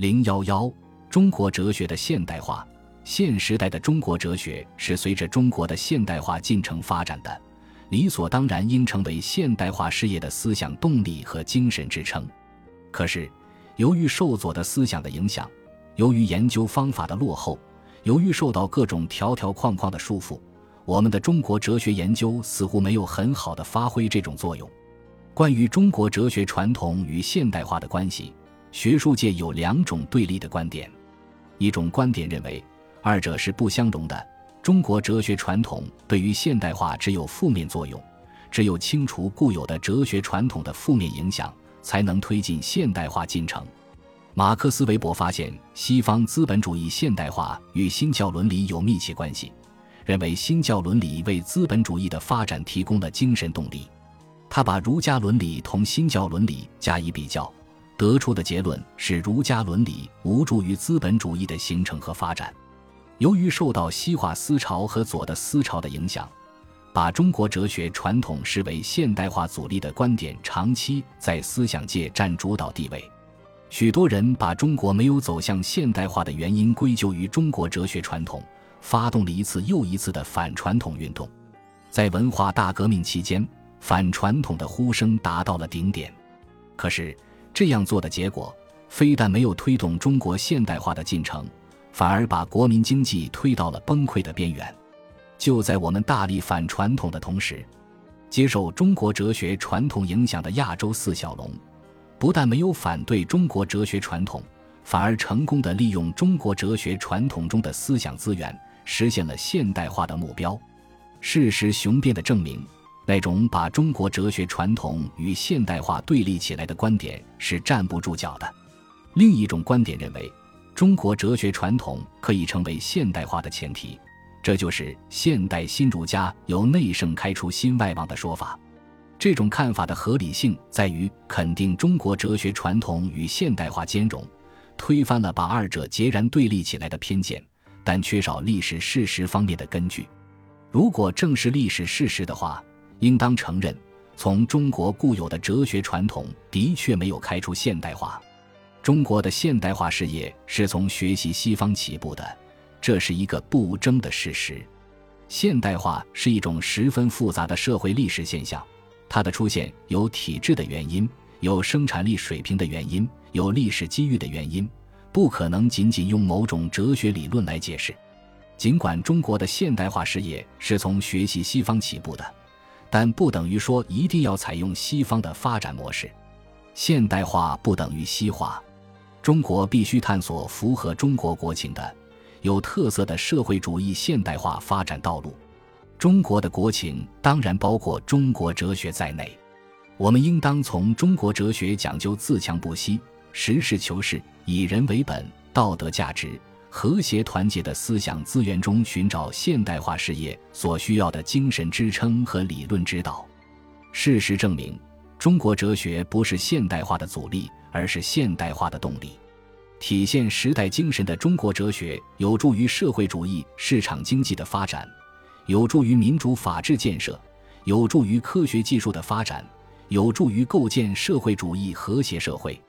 零幺幺，中国哲学的现代化。现时代的中国哲学是随着中国的现代化进程发展的，理所当然应成为现代化事业的思想动力和精神支撑。可是，由于受左的思想的影响，由于研究方法的落后，由于受到各种条条框框的束缚，我们的中国哲学研究似乎没有很好的发挥这种作用。关于中国哲学传统与现代化的关系。学术界有两种对立的观点，一种观点认为二者是不相容的。中国哲学传统对于现代化只有负面作用，只有清除固有的哲学传统的负面影响，才能推进现代化进程。马克思韦伯发现西方资本主义现代化与新教伦理有密切关系，认为新教伦理为资本主义的发展提供了精神动力。他把儒家伦理同新教伦理加以比较。得出的结论是，儒家伦理无助于资本主义的形成和发展。由于受到西化思潮和左的思潮的影响，把中国哲学传统视为现代化阻力的观点，长期在思想界占主导地位。许多人把中国没有走向现代化的原因归咎于中国哲学传统，发动了一次又一次的反传统运动。在文化大革命期间，反传统的呼声达到了顶点。可是，这样做的结果，非但没有推动中国现代化的进程，反而把国民经济推到了崩溃的边缘。就在我们大力反传统的同时，接受中国哲学传统影响的亚洲四小龙，不但没有反对中国哲学传统，反而成功的利用中国哲学传统中的思想资源，实现了现代化的目标。事实雄辩的证明。那种把中国哲学传统与现代化对立起来的观点是站不住脚的。另一种观点认为，中国哲学传统可以成为现代化的前提，这就是现代新儒家由内圣开出新外王的说法。这种看法的合理性在于肯定中国哲学传统与现代化兼容，推翻了把二者截然对立起来的偏见，但缺少历史事实方面的根据。如果正是历史事实的话，应当承认，从中国固有的哲学传统的确没有开出现代化。中国的现代化事业是从学习西方起步的，这是一个不争的事实。现代化是一种十分复杂的社会历史现象，它的出现有体制的原因，有生产力水平的原因，有历史机遇的原因，不可能仅仅用某种哲学理论来解释。尽管中国的现代化事业是从学习西方起步的。但不等于说一定要采用西方的发展模式，现代化不等于西化，中国必须探索符合中国国情的、有特色的社会主义现代化发展道路。中国的国情当然包括中国哲学在内，我们应当从中国哲学讲究自强不息、实事求是、以人为本、道德价值。和谐团结的思想资源中寻找现代化事业所需要的精神支撑和理论指导。事实证明，中国哲学不是现代化的阻力，而是现代化的动力。体现时代精神的中国哲学有助于社会主义市场经济的发展，有助于民主法治建设，有助于科学技术的发展，有助于构建社会主义和谐社会。